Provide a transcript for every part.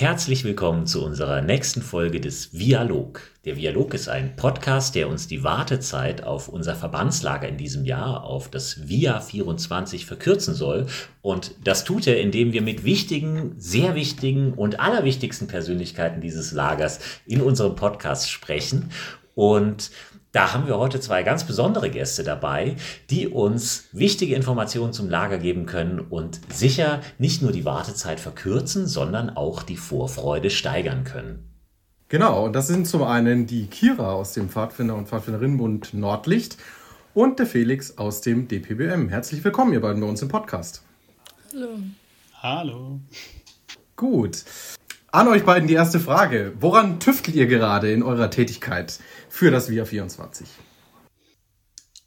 herzlich willkommen zu unserer nächsten Folge des Vialog. Der Vialog ist ein Podcast, der uns die Wartezeit auf unser Verbandslager in diesem Jahr, auf das VIA 24 verkürzen soll. Und das tut er, indem wir mit wichtigen, sehr wichtigen und allerwichtigsten Persönlichkeiten dieses Lagers in unserem Podcast sprechen. Und da haben wir heute zwei ganz besondere Gäste dabei, die uns wichtige Informationen zum Lager geben können und sicher nicht nur die Wartezeit verkürzen, sondern auch die Vorfreude steigern können. Genau, und das sind zum einen die Kira aus dem Pfadfinder- und Pfadfinderinnenbund Nordlicht und der Felix aus dem DPBM. Herzlich willkommen, ihr beiden, bei uns im Podcast. Hallo. Hallo. Gut. An euch beiden die erste Frage. Woran tüftelt ihr gerade in eurer Tätigkeit für das VIA 24?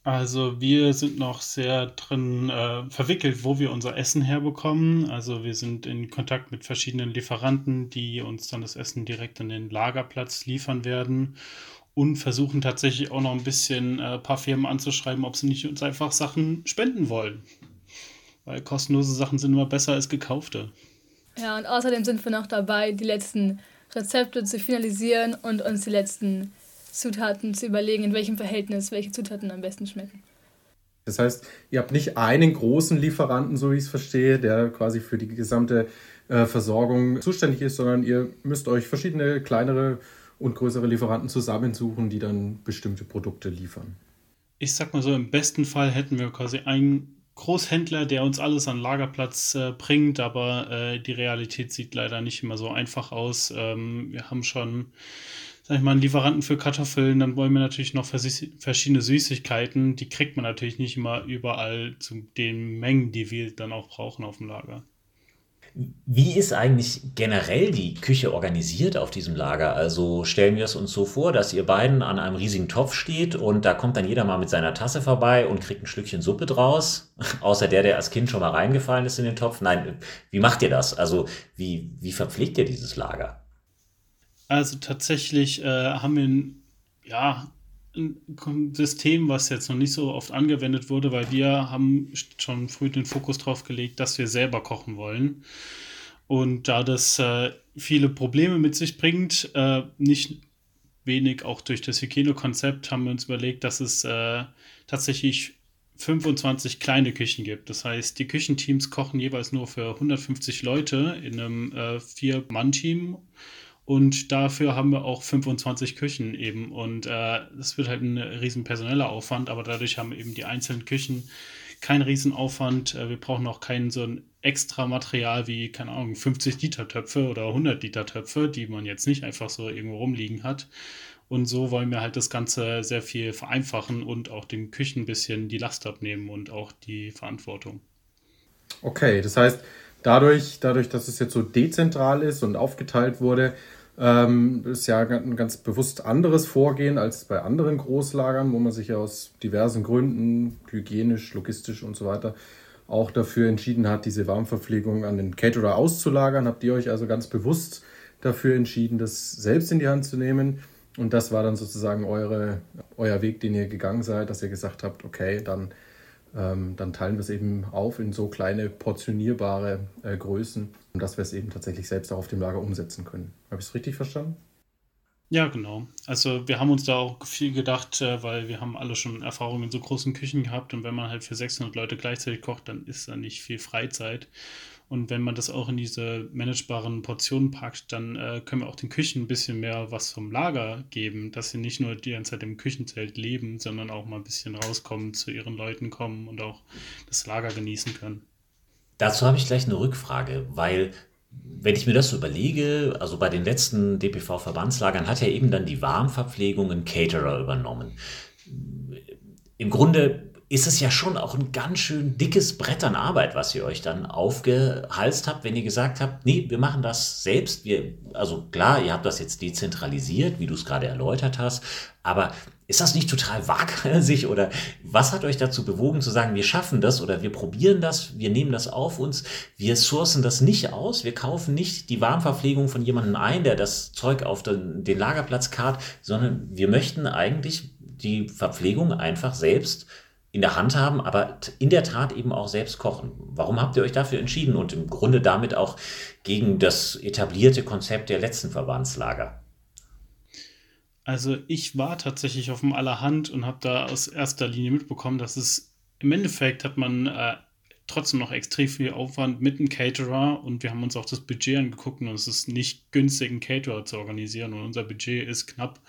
Also wir sind noch sehr drin äh, verwickelt, wo wir unser Essen herbekommen. Also wir sind in Kontakt mit verschiedenen Lieferanten, die uns dann das Essen direkt an den Lagerplatz liefern werden und versuchen tatsächlich auch noch ein bisschen ein äh, paar Firmen anzuschreiben, ob sie nicht uns einfach Sachen spenden wollen. Weil kostenlose Sachen sind immer besser als gekaufte. Ja, und außerdem sind wir noch dabei, die letzten Rezepte zu finalisieren und uns die letzten Zutaten zu überlegen, in welchem Verhältnis welche Zutaten am besten schmecken. Das heißt, ihr habt nicht einen großen Lieferanten, so wie ich es verstehe, der quasi für die gesamte äh, Versorgung zuständig ist, sondern ihr müsst euch verschiedene kleinere und größere Lieferanten zusammensuchen, die dann bestimmte Produkte liefern. Ich sag mal so, im besten Fall hätten wir quasi einen Großhändler, der uns alles an Lagerplatz äh, bringt, aber äh, die Realität sieht leider nicht immer so einfach aus. Ähm, wir haben schon, sag ich mal, einen Lieferanten für Kartoffeln, dann wollen wir natürlich noch verschiedene Süßigkeiten. Die kriegt man natürlich nicht immer überall zu den Mengen, die wir dann auch brauchen auf dem Lager. Wie ist eigentlich generell die Küche organisiert auf diesem Lager? Also stellen wir es uns so vor, dass ihr beiden an einem riesigen Topf steht und da kommt dann jeder mal mit seiner Tasse vorbei und kriegt ein Schlückchen Suppe draus, außer der, der als Kind schon mal reingefallen ist in den Topf. Nein, wie macht ihr das? Also wie, wie verpflegt ihr dieses Lager? Also tatsächlich äh, haben wir ein, ja, ein System, was jetzt noch nicht so oft angewendet wurde, weil wir haben schon früh den Fokus drauf gelegt, dass wir selber kochen wollen. Und da das äh, viele Probleme mit sich bringt, äh, nicht wenig auch durch das Hygienekonzept, haben wir uns überlegt, dass es äh, tatsächlich 25 kleine Küchen gibt. Das heißt, die Küchenteams kochen jeweils nur für 150 Leute in einem äh, Vier-Mann-Team und dafür haben wir auch 25 Küchen eben. Und äh, das wird halt ein riesen personeller Aufwand, aber dadurch haben eben die einzelnen Küchen keinen Riesenaufwand. Äh, wir brauchen auch kein so ein extra Material wie, keine Ahnung, 50 Liter Töpfe oder 100 Liter Töpfe, die man jetzt nicht einfach so irgendwo rumliegen hat. Und so wollen wir halt das Ganze sehr viel vereinfachen und auch den Küchen ein bisschen die Last abnehmen und auch die Verantwortung. Okay, das heißt, dadurch, dadurch, dass es jetzt so dezentral ist und aufgeteilt wurde, ähm, ist ja ein ganz bewusst anderes Vorgehen als bei anderen Großlagern, wo man sich ja aus diversen Gründen, hygienisch, logistisch und so weiter, auch dafür entschieden hat, diese Warmverpflegung an den Caterer auszulagern. Habt ihr euch also ganz bewusst dafür entschieden, das selbst in die Hand zu nehmen? Und das war dann sozusagen eure, euer Weg, den ihr gegangen seid, dass ihr gesagt habt, okay, dann ähm, dann teilen wir es eben auf in so kleine portionierbare äh, Größen, dass wir es eben tatsächlich selbst auch auf dem Lager umsetzen können. Habe ich es richtig verstanden? Ja, genau. Also wir haben uns da auch viel gedacht, äh, weil wir haben alle schon Erfahrungen in so großen Küchen gehabt und wenn man halt für 600 Leute gleichzeitig kocht, dann ist da nicht viel Freizeit. Und wenn man das auch in diese managebaren Portionen packt, dann äh, können wir auch den Küchen ein bisschen mehr was vom Lager geben, dass sie nicht nur die ganze Zeit im Küchenzelt leben, sondern auch mal ein bisschen rauskommen, zu ihren Leuten kommen und auch das Lager genießen können. Dazu habe ich gleich eine Rückfrage, weil wenn ich mir das so überlege, also bei den letzten DPV-Verbandslagern hat ja eben dann die Warmverpflegung ein Caterer übernommen. Im Grunde ist es ja schon auch ein ganz schön dickes Brett an Arbeit, was ihr euch dann aufgehalst habt, wenn ihr gesagt habt, nee, wir machen das selbst. Wir, also klar, ihr habt das jetzt dezentralisiert, wie du es gerade erläutert hast, aber ist das nicht total waghalsig oder was hat euch dazu bewogen zu sagen, wir schaffen das oder wir probieren das, wir nehmen das auf uns, wir sourcen das nicht aus, wir kaufen nicht die Warmverpflegung von jemandem ein, der das Zeug auf den, den Lagerplatz karrt, sondern wir möchten eigentlich die Verpflegung einfach selbst in der Hand haben, aber in der Tat eben auch selbst kochen. Warum habt ihr euch dafür entschieden und im Grunde damit auch gegen das etablierte Konzept der letzten Verbandslager? Also ich war tatsächlich auf dem Allerhand und habe da aus erster Linie mitbekommen, dass es im Endeffekt hat man äh, trotzdem noch extrem viel Aufwand mit einem Caterer und wir haben uns auch das Budget angeguckt und es ist nicht günstig, einen Caterer zu organisieren und unser Budget ist knapp.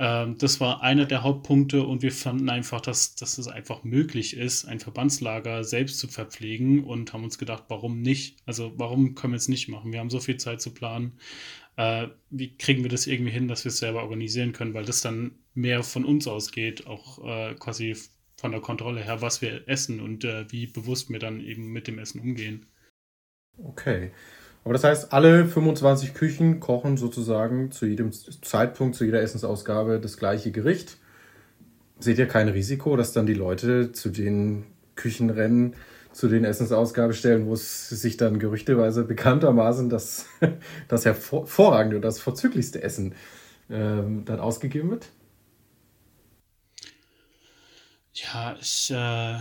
Ähm, das war einer der Hauptpunkte und wir fanden einfach, dass, dass es einfach möglich ist, ein Verbandslager selbst zu verpflegen und haben uns gedacht, warum nicht? Also warum können wir es nicht machen? Wir haben so viel Zeit zu planen äh, wie kriegen wir das irgendwie hin, dass wir es selber organisieren können, weil das dann mehr von uns ausgeht, auch äh, quasi von der Kontrolle her, was wir essen und äh, wie bewusst wir dann eben mit dem Essen umgehen. Okay. Aber das heißt, alle 25 Küchen kochen sozusagen zu jedem Zeitpunkt, zu jeder Essensausgabe das gleiche Gericht. Seht ihr kein Risiko, dass dann die Leute zu den Küchen rennen, zu den Essensausgabestellen, wo es sich dann gerüchteweise bekanntermaßen das, das hervorragende und das vorzüglichste Essen ähm, dann ausgegeben wird? Ja, ich, äh,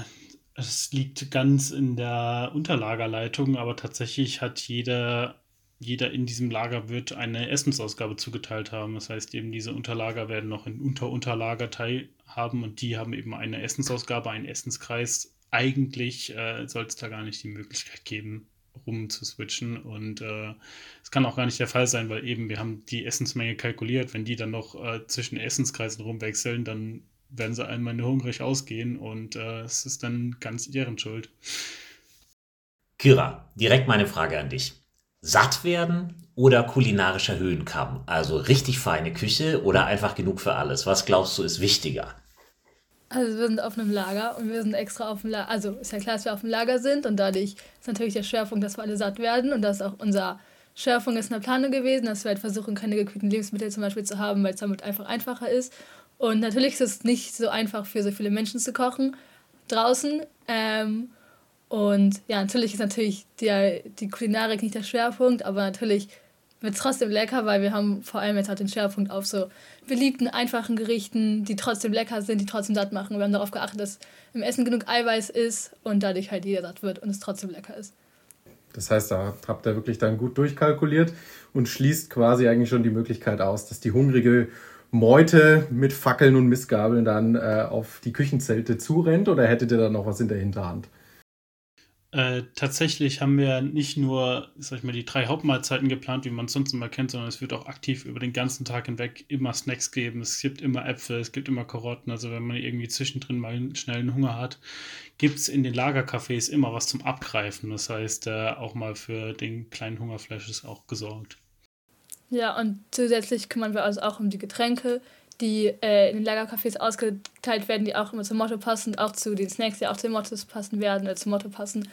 es liegt ganz in der Unterlagerleitung, aber tatsächlich hat jeder, jeder in diesem Lagerwirt eine Essensausgabe zugeteilt haben. Das heißt, eben diese Unterlager werden noch in Unterunterlager teilhaben und die haben eben eine Essensausgabe, einen Essenskreis eigentlich äh, soll es da gar nicht die Möglichkeit geben, rum zu switchen. Und äh, es äh, kann auch gar nicht der Fall sein, weil eben wir haben die Essensmenge kalkuliert. Wenn die dann noch äh, zwischen Essenskreisen rumwechseln, dann werden sie einmal nur hungrig ausgehen und äh, es ist dann ganz deren Schuld. Kira, direkt meine Frage an dich. Satt werden oder kulinarischer Höhenkamm? Also richtig feine Küche oder einfach genug für alles? Was glaubst du ist wichtiger? Also wir sind auf einem Lager und wir sind extra auf dem Lager. Also ist ja klar, dass wir auf dem Lager sind und dadurch ist natürlich der Schwerpunkt, dass wir alle satt werden und das ist auch unser Schwerpunkt ist in der Planung gewesen, dass wir halt versuchen, keine gekühlten Lebensmittel zum Beispiel zu haben, weil es damit einfach einfacher ist. Und natürlich ist es nicht so einfach für so viele Menschen zu kochen draußen. Ähm, und ja, natürlich ist natürlich die, die Kulinarik nicht der Schwerpunkt, aber natürlich wird es trotzdem lecker, weil wir haben vor allem jetzt halt den Schwerpunkt auf so beliebten, einfachen Gerichten, die trotzdem lecker sind, die trotzdem satt machen. Wir haben darauf geachtet, dass im Essen genug Eiweiß ist und dadurch halt jeder satt wird und es trotzdem lecker ist. Das heißt, da habt ihr wirklich dann gut durchkalkuliert und schließt quasi eigentlich schon die Möglichkeit aus, dass die hungrige Meute mit Fackeln und Missgabeln dann äh, auf die Küchenzelte zurennt oder hättet ihr da noch was in der Hinterhand? Äh, tatsächlich haben wir nicht nur, sag ich mal, die drei Hauptmahlzeiten geplant, wie man es sonst immer kennt, sondern es wird auch aktiv über den ganzen Tag hinweg immer Snacks geben. Es gibt immer Äpfel, es gibt immer Karotten. Also wenn man irgendwie zwischendrin mal schnell einen Hunger hat, gibt es in den Lagercafés immer was zum Abgreifen. Das heißt, äh, auch mal für den kleinen Hungerflash ist auch gesorgt. Ja, und zusätzlich kümmern wir uns auch um die Getränke, die äh, in den Lagercafés ausgeteilt werden, die auch immer zum Motto passen, auch zu den Snacks, die auch zum Motto passen werden oder zum Motto passen.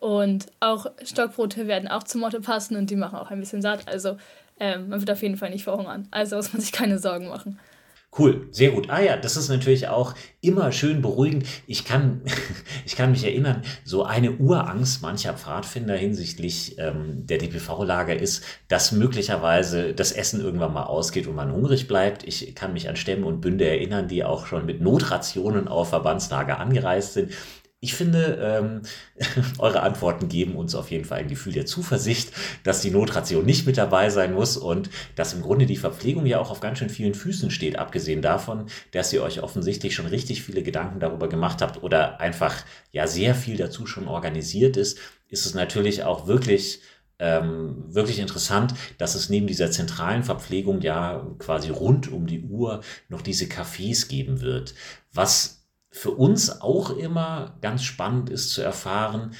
Und auch Stockbrote werden auch zum Motto passen und die machen auch ein bisschen satt. Also ähm, man wird auf jeden Fall nicht verhungern. Also muss man sich keine Sorgen machen. Cool, sehr gut. Ah ja, das ist natürlich auch immer schön beruhigend. Ich kann, ich kann mich erinnern, so eine Urangst mancher Pfadfinder hinsichtlich ähm, der DPV-Lager ist, dass möglicherweise das Essen irgendwann mal ausgeht und man hungrig bleibt. Ich kann mich an Stämme und Bünde erinnern, die auch schon mit Notrationen auf Verbandslager angereist sind. Ich finde, ähm, eure Antworten geben uns auf jeden Fall ein Gefühl der Zuversicht, dass die Notration nicht mit dabei sein muss und dass im Grunde die Verpflegung ja auch auf ganz schön vielen Füßen steht, abgesehen davon, dass ihr euch offensichtlich schon richtig viele Gedanken darüber gemacht habt oder einfach ja sehr viel dazu schon organisiert ist, ist es natürlich auch wirklich ähm, wirklich interessant, dass es neben dieser zentralen Verpflegung ja quasi rund um die Uhr noch diese Cafés geben wird. Was für uns auch immer ganz spannend ist zu erfahren,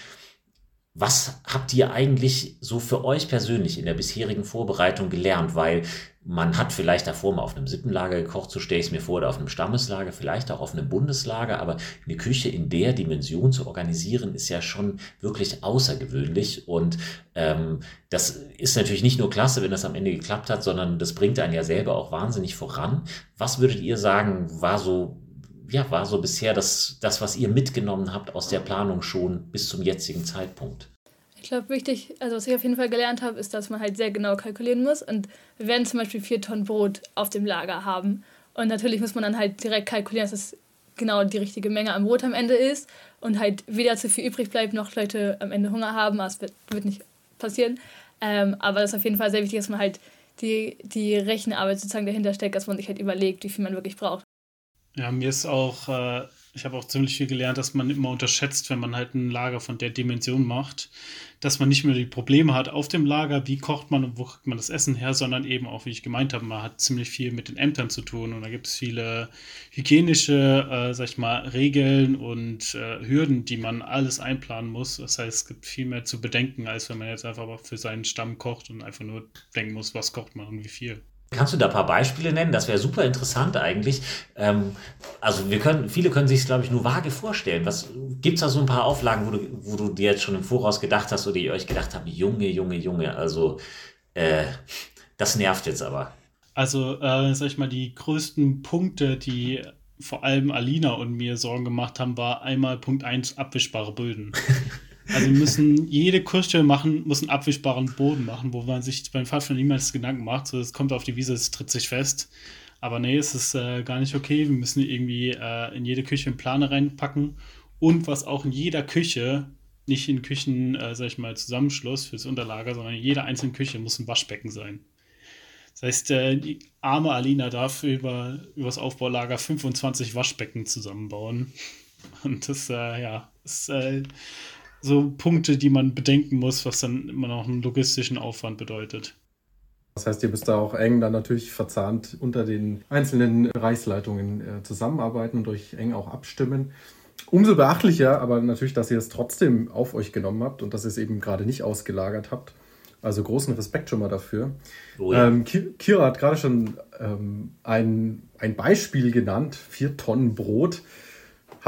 was habt ihr eigentlich so für euch persönlich in der bisherigen Vorbereitung gelernt? Weil man hat vielleicht davor mal auf einem Sippenlager gekocht, so stelle ich es mir vor, oder auf einem Stammeslager, vielleicht auch auf einem Bundeslager, aber eine Küche in der Dimension zu organisieren, ist ja schon wirklich außergewöhnlich. Und ähm, das ist natürlich nicht nur klasse, wenn das am Ende geklappt hat, sondern das bringt einen ja selber auch wahnsinnig voran. Was würdet ihr sagen, war so ja, war so bisher das, das, was ihr mitgenommen habt aus der Planung schon bis zum jetzigen Zeitpunkt? Ich glaube, wichtig, also was ich auf jeden Fall gelernt habe, ist, dass man halt sehr genau kalkulieren muss. Und wir werden zum Beispiel vier Tonnen Brot auf dem Lager haben. Und natürlich muss man dann halt direkt kalkulieren, dass es genau die richtige Menge am Brot am Ende ist und halt weder zu viel übrig bleibt, noch Leute am Ende Hunger haben. Das wird, wird nicht passieren. Ähm, aber das ist auf jeden Fall sehr wichtig, dass man halt die, die Rechenarbeit sozusagen dahinter steckt, dass man sich halt überlegt, wie viel man wirklich braucht. Ja, mir ist auch, äh, ich habe auch ziemlich viel gelernt, dass man immer unterschätzt, wenn man halt ein Lager von der Dimension macht, dass man nicht mehr die Probleme hat auf dem Lager, wie kocht man und wo kriegt man das Essen her, sondern eben auch, wie ich gemeint habe, man hat ziemlich viel mit den Ämtern zu tun und da gibt es viele hygienische, äh, sag ich mal, Regeln und äh, Hürden, die man alles einplanen muss. Das heißt, es gibt viel mehr zu bedenken, als wenn man jetzt einfach für seinen Stamm kocht und einfach nur denken muss, was kocht man und wie viel. Kannst du da ein paar Beispiele nennen? Das wäre super interessant eigentlich. Ähm, also wir können, viele können sich es, glaube ich, nur vage vorstellen. Was gibt es da so ein paar Auflagen, wo du, wo du dir jetzt schon im Voraus gedacht hast oder ihr euch gedacht habt, Junge, Junge, Junge, also äh, das nervt jetzt aber. Also, äh, sag ich mal, die größten Punkte, die vor allem Alina und mir Sorgen gemacht haben, war einmal Punkt 1, abwischbare Böden. Also müssen jede Küche machen, muss einen abwischbaren Boden machen, wo man sich beim Pfadfinder niemals Gedanken macht. So, es kommt auf die Wiese, es tritt sich fest. Aber nee, es ist äh, gar nicht okay. Wir müssen irgendwie äh, in jede Küche einen Planer reinpacken. Und was auch in jeder Küche, nicht in Küchen, äh, sag ich mal, Zusammenschluss fürs Unterlager, sondern in jeder einzelnen Küche muss ein Waschbecken sein. Das heißt, äh, die arme Alina darf über, über das Aufbaulager 25 Waschbecken zusammenbauen. Und das, äh, ja, ist äh, so Punkte, die man bedenken muss, was dann immer noch einen logistischen Aufwand bedeutet. Das heißt, ihr müsst da auch eng dann natürlich verzahnt unter den einzelnen Reichsleitungen äh, zusammenarbeiten und euch eng auch abstimmen. Umso beachtlicher aber natürlich, dass ihr es trotzdem auf euch genommen habt und dass ihr es eben gerade nicht ausgelagert habt. Also großen Respekt schon mal dafür. Oh ja. ähm, Kira hat gerade schon ähm, ein, ein Beispiel genannt, vier Tonnen Brot.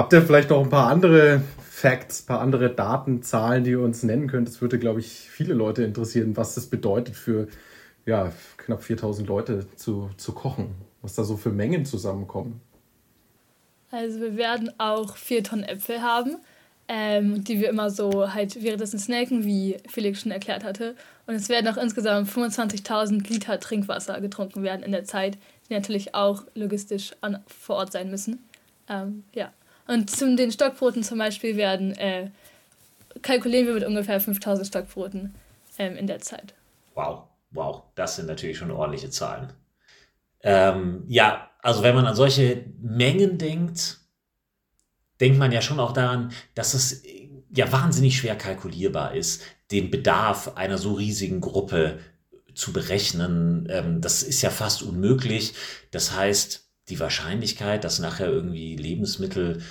Habt ihr vielleicht noch ein paar andere Facts, ein paar andere Daten, Zahlen, die ihr uns nennen könnt. Das würde, glaube ich, viele Leute interessieren, was das bedeutet für ja, knapp 4000 Leute zu, zu kochen, was da so für Mengen zusammenkommen. Also wir werden auch vier Tonnen Äpfel haben, ähm, die wir immer so halt währenddessen snacken, wie Felix schon erklärt hatte. Und es werden auch insgesamt 25.000 Liter Trinkwasser getrunken werden in der Zeit, die natürlich auch logistisch an, vor Ort sein müssen. Ähm, ja. Und zu den Stockbroten zum Beispiel werden, äh, kalkulieren wir mit ungefähr 5000 Stockbroten ähm, in der Zeit. Wow, wow, das sind natürlich schon ordentliche Zahlen. Ähm, ja, also wenn man an solche Mengen denkt, denkt man ja schon auch daran, dass es ja wahnsinnig schwer kalkulierbar ist, den Bedarf einer so riesigen Gruppe zu berechnen. Ähm, das ist ja fast unmöglich. Das heißt, die Wahrscheinlichkeit, dass nachher irgendwie Lebensmittel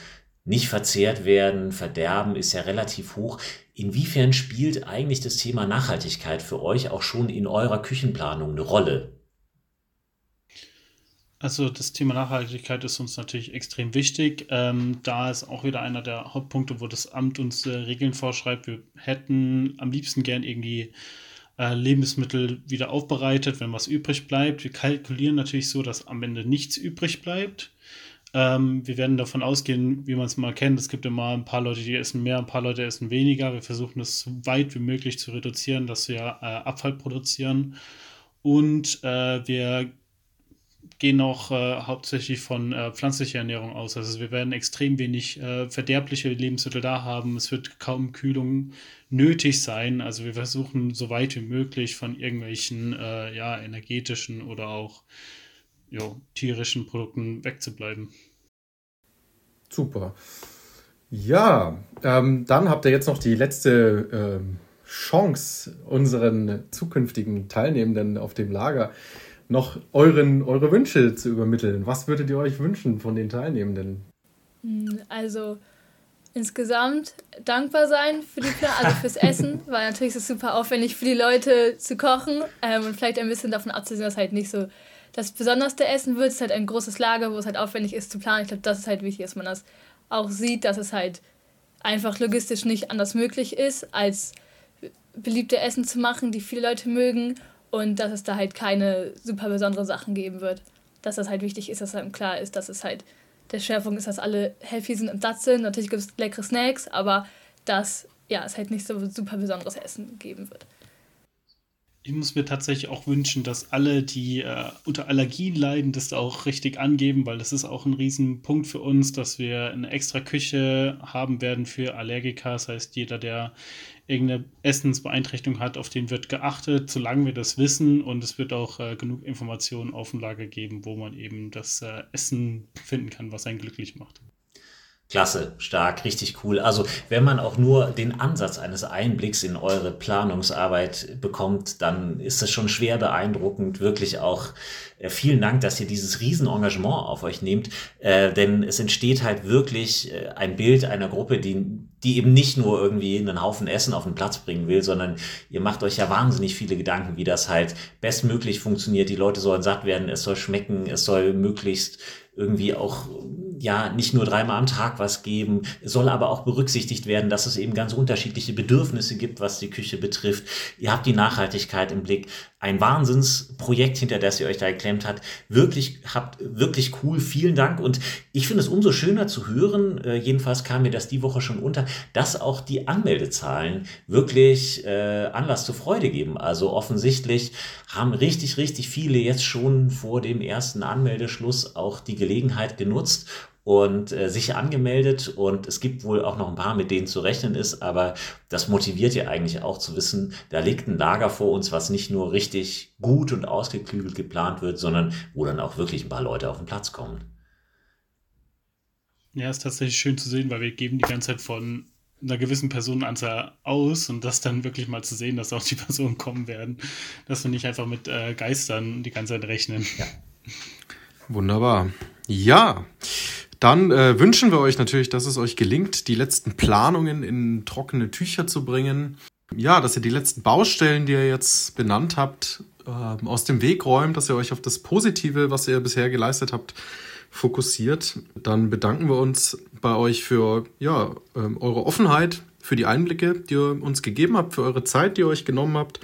nicht verzehrt werden, verderben, ist ja relativ hoch. Inwiefern spielt eigentlich das Thema Nachhaltigkeit für euch auch schon in eurer Küchenplanung eine Rolle? Also das Thema Nachhaltigkeit ist uns natürlich extrem wichtig. Ähm, da ist auch wieder einer der Hauptpunkte, wo das Amt uns äh, Regeln vorschreibt. Wir hätten am liebsten gern irgendwie äh, Lebensmittel wieder aufbereitet, wenn was übrig bleibt. Wir kalkulieren natürlich so, dass am Ende nichts übrig bleibt. Ähm, wir werden davon ausgehen, wie man es mal kennt. Es gibt immer ein paar Leute, die essen mehr, ein paar Leute essen weniger. Wir versuchen das so weit wie möglich zu reduzieren, dass wir äh, Abfall produzieren. Und äh, wir gehen auch äh, hauptsächlich von äh, pflanzlicher Ernährung aus. Also wir werden extrem wenig äh, verderbliche Lebensmittel da haben. Es wird kaum Kühlung nötig sein. Also wir versuchen so weit wie möglich von irgendwelchen äh, ja, energetischen oder auch jo, tierischen Produkten wegzubleiben. Super. Ja, ähm, dann habt ihr jetzt noch die letzte ähm, Chance, unseren zukünftigen Teilnehmenden auf dem Lager noch euren, eure Wünsche zu übermitteln. Was würdet ihr euch wünschen von den Teilnehmenden? Hm, also insgesamt dankbar sein für die Plan also fürs Essen, weil natürlich ist es super aufwendig für die Leute zu kochen ähm, und vielleicht ein bisschen davon abzusehen, dass halt nicht so das besonderste Essen wird. Es ist halt ein großes Lager, wo es halt aufwendig ist zu planen. Ich glaube, das ist halt wichtig, dass man das auch sieht, dass es halt einfach logistisch nicht anders möglich ist, als beliebte Essen zu machen, die viele Leute mögen und dass es da halt keine super besondere Sachen geben wird. Dass das halt wichtig ist, dass einem klar ist, dass es halt der Schärfung ist, dass alle healthy sind und satt sind. Natürlich gibt es leckere Snacks, aber dass ja, es halt nicht so super besonderes Essen geben wird. Ich muss mir tatsächlich auch wünschen, dass alle, die äh, unter Allergien leiden, das auch richtig angeben, weil das ist auch ein Riesenpunkt für uns, dass wir eine extra Küche haben werden für Allergiker. Das heißt, jeder, der irgendeine Essensbeeinträchtigung hat, auf den wird geachtet, solange wir das wissen. Und es wird auch äh, genug Informationen auf dem Lager geben, wo man eben das äh, Essen finden kann, was einen glücklich macht. Klasse, stark, richtig cool. Also wenn man auch nur den Ansatz eines Einblicks in eure Planungsarbeit bekommt, dann ist das schon schwer beeindruckend. Wirklich auch äh, vielen Dank, dass ihr dieses Riesenengagement auf euch nehmt, äh, denn es entsteht halt wirklich äh, ein Bild einer Gruppe, die, die eben nicht nur irgendwie einen Haufen Essen auf den Platz bringen will, sondern ihr macht euch ja wahnsinnig viele Gedanken, wie das halt bestmöglich funktioniert. Die Leute sollen satt werden, es soll schmecken, es soll möglichst irgendwie auch ja nicht nur dreimal am Tag was geben, soll aber auch berücksichtigt werden, dass es eben ganz unterschiedliche Bedürfnisse gibt, was die Küche betrifft. Ihr habt die Nachhaltigkeit im Blick ein Wahnsinnsprojekt, hinter das ihr euch da geklemmt habt. Wirklich, habt wirklich cool. Vielen Dank. Und ich finde es umso schöner zu hören, äh, jedenfalls kam mir das die Woche schon unter, dass auch die Anmeldezahlen wirklich äh, Anlass zur Freude geben. Also offensichtlich haben richtig, richtig viele jetzt schon vor dem ersten Anmeldeschluss auch die Gelegenheit genutzt und äh, sich angemeldet und es gibt wohl auch noch ein paar, mit denen zu rechnen ist, aber das motiviert ja eigentlich auch zu wissen, da liegt ein Lager vor uns, was nicht nur richtig gut und ausgeklügelt geplant wird, sondern wo dann auch wirklich ein paar Leute auf den Platz kommen. Ja, ist tatsächlich schön zu sehen, weil wir geben die ganze Zeit von einer gewissen Personenanzahl aus und das dann wirklich mal zu sehen, dass auch die Personen kommen werden, dass wir nicht einfach mit äh, Geistern die ganze Zeit rechnen. Ja. Wunderbar. Ja, dann äh, wünschen wir euch natürlich, dass es euch gelingt, die letzten Planungen in trockene Tücher zu bringen. Ja, dass ihr die letzten Baustellen, die ihr jetzt benannt habt, äh, aus dem Weg räumt, dass ihr euch auf das Positive, was ihr bisher geleistet habt, fokussiert. Dann bedanken wir uns bei euch für ja, äh, eure Offenheit, für die Einblicke, die ihr uns gegeben habt, für eure Zeit, die ihr euch genommen habt.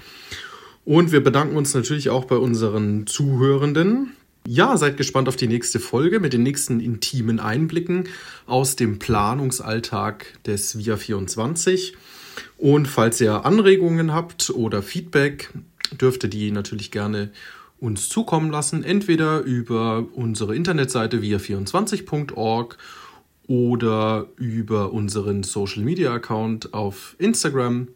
Und wir bedanken uns natürlich auch bei unseren Zuhörenden, ja, seid gespannt auf die nächste Folge mit den nächsten intimen Einblicken aus dem Planungsalltag des VIA 24. Und falls ihr Anregungen habt oder Feedback, dürft ihr die natürlich gerne uns zukommen lassen, entweder über unsere Internetseite via24.org oder über unseren Social Media Account auf Instagram.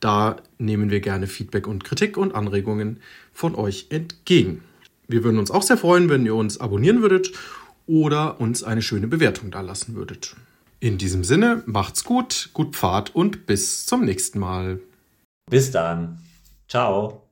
Da nehmen wir gerne Feedback und Kritik und Anregungen von euch entgegen. Wir würden uns auch sehr freuen, wenn ihr uns abonnieren würdet oder uns eine schöne Bewertung da lassen würdet. In diesem Sinne, macht's gut, gut Pfad und bis zum nächsten Mal. Bis dann. Ciao.